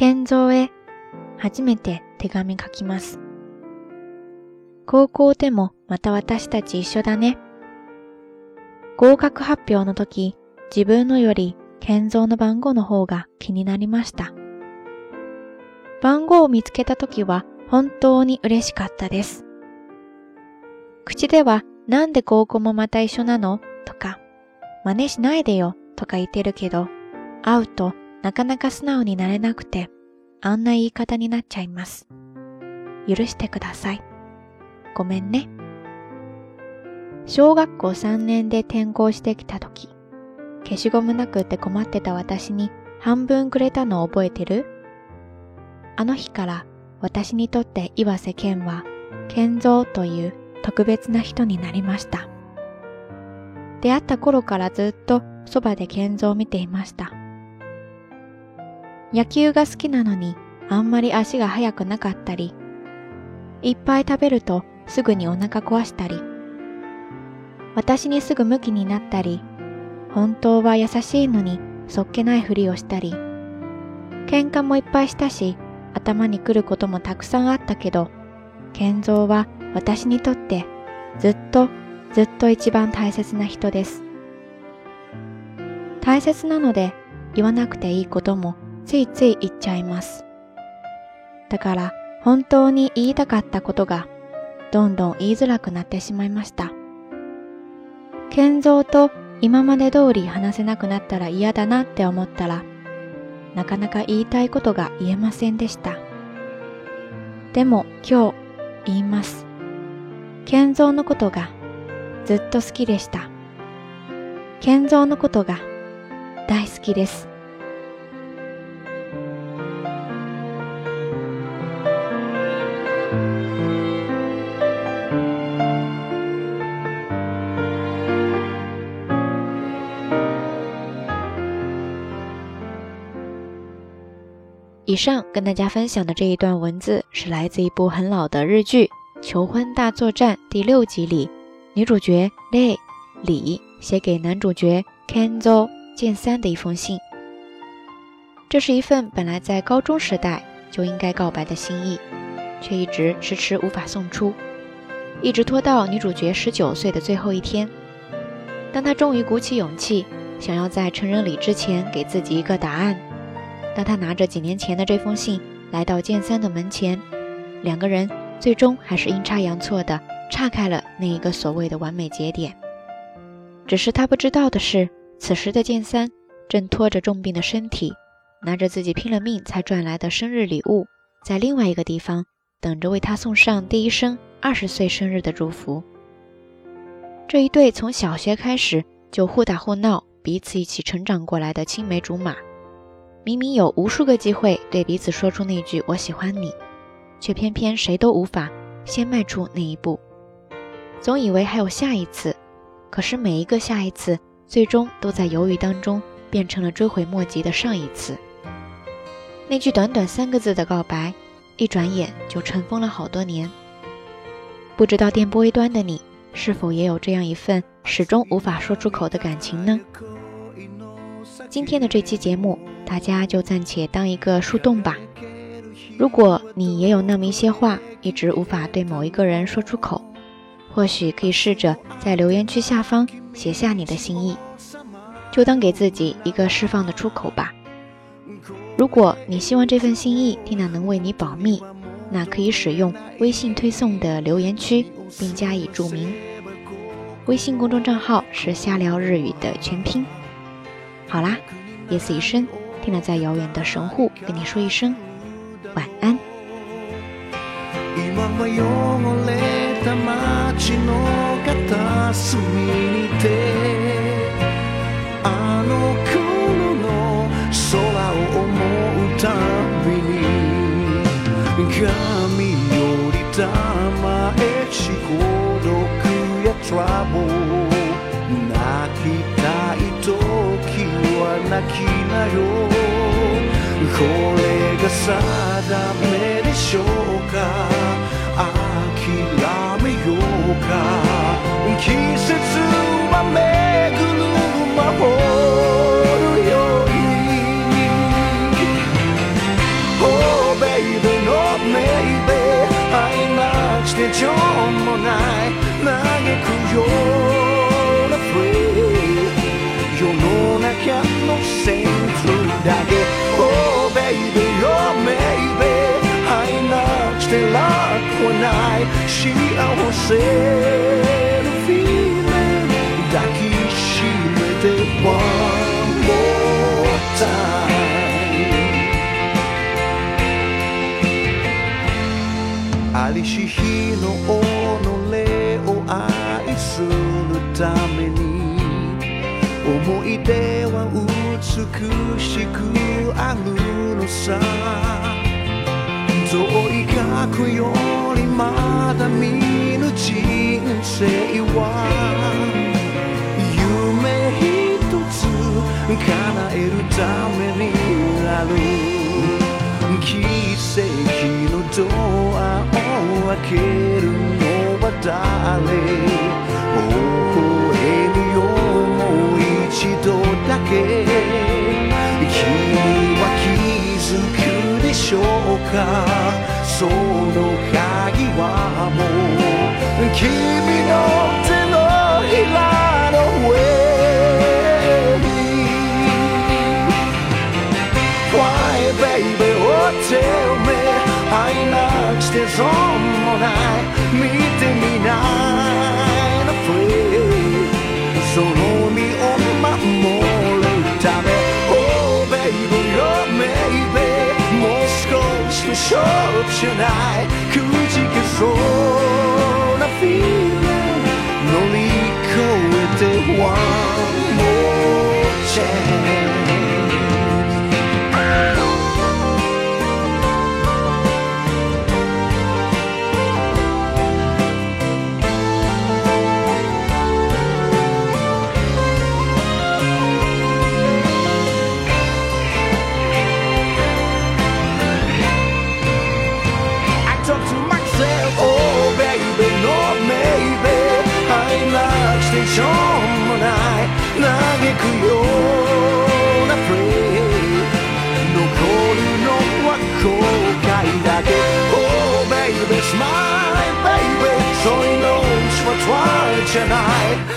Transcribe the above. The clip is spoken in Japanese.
健三へ初めて手紙書きます。高校でもまた私たち一緒だね。合格発表の時、自分のより健三の番号の方が気になりました。番号を見つけた時は本当に嬉しかったです。口ではなんで高校もまた一緒なの？とか、真似しないでよとか言ってるけど、会うとなかなか素直になれなくて、あんな言い方になっちゃいます。許してください。ごめんね。小学校3年で転校してきた時、消しゴムなくって困ってた私に半分くれたのを覚えてる？あの日から私にとって岩瀬健は、健三という特別な人になりました。出会った頃からずっとそばで健三を見ていました。野球が好きなのにあんまり足が速くなかったり、いっぱい食べるとすぐにお腹壊したり、私にすぐムキになったり、本当は優しいのにそっけないふりをしたり、喧嘩もいっぱいしたし、頭に来ることもたくさんあったけど、健三は私にとってずっとずっと一番大切な人です。大切なので言わなくていいこともついつい言っちゃいます。だから本当に言いたかったことがどんどん言いづらくなってしまいました。健三と今まで通り話せなくなったら嫌だなって思ったら、なかなか言いたいことが言えませんでした。でも今日言います。健三のことがずっと好きでした。健三のことが大好きです。以上跟大家分享的这一段文字是来自一部很老的日剧《求婚大作战》第六集里，女主角 Lei 李写给男主角 Kenzo 剑三的一封信。这是一份本来在高中时代就应该告白的心意，却一直迟迟无法送出，一直拖到女主角十九岁的最后一天。当她终于鼓起勇气，想要在成人礼之前给自己一个答案。当他拿着几年前的这封信来到剑三的门前，两个人最终还是阴差阳错的岔开了那一个所谓的完美节点。只是他不知道的是，此时的剑三正拖着重病的身体，拿着自己拼了命才赚来的生日礼物，在另外一个地方等着为他送上第一声二十岁生日的祝福。这一对从小学开始就互打互闹、彼此一起成长过来的青梅竹马。明明有无数个机会对彼此说出那句“我喜欢你”，却偏偏谁都无法先迈出那一步。总以为还有下一次，可是每一个下一次，最终都在犹豫当中变成了追悔莫及的上一次。那句短短三个字的告白，一转眼就尘封了好多年。不知道电波一端的你，是否也有这样一份始终无法说出口的感情呢？今天的这期节目。大家就暂且当一个树洞吧。如果你也有那么一些话，一直无法对某一个人说出口，或许可以试着在留言区下方写下你的心意，就当给自己一个释放的出口吧。如果你希望这份心意缇娜能为你保密，那可以使用微信推送的留言区，并加以注明。微信公众账号是“瞎聊日语”的全拼。好啦，夜色已深。听了在遥远的神户跟你说一声晚安。今は汚れた街の片隅にてあの頃の空を思うたびに神よりたまえし孤独やトラブル泣きたい時は泣きなよこ これが定めでしょうか？諦めようか？季節は巡る魔法のように Oh baby no maybe 愛なくて情もない。嘆くような free 世の中せの feeling 抱きしめて One more time. ありし日の己を愛するために思い出は美しくあるのさ。遠い過去よりまだ見ぬ人生は夢一つ叶えるためにある。奇跡のドアを開ける。のは誰微笑むよもう一度だけ君は気づくでしょうかその鍵はもう君の勝負じゃないくじけそうな feeling 乗り越えて One more chance なくしてしょうもない嘆くような phrase 残るのは後悔だけ Oh baby, smile baby そういうのは try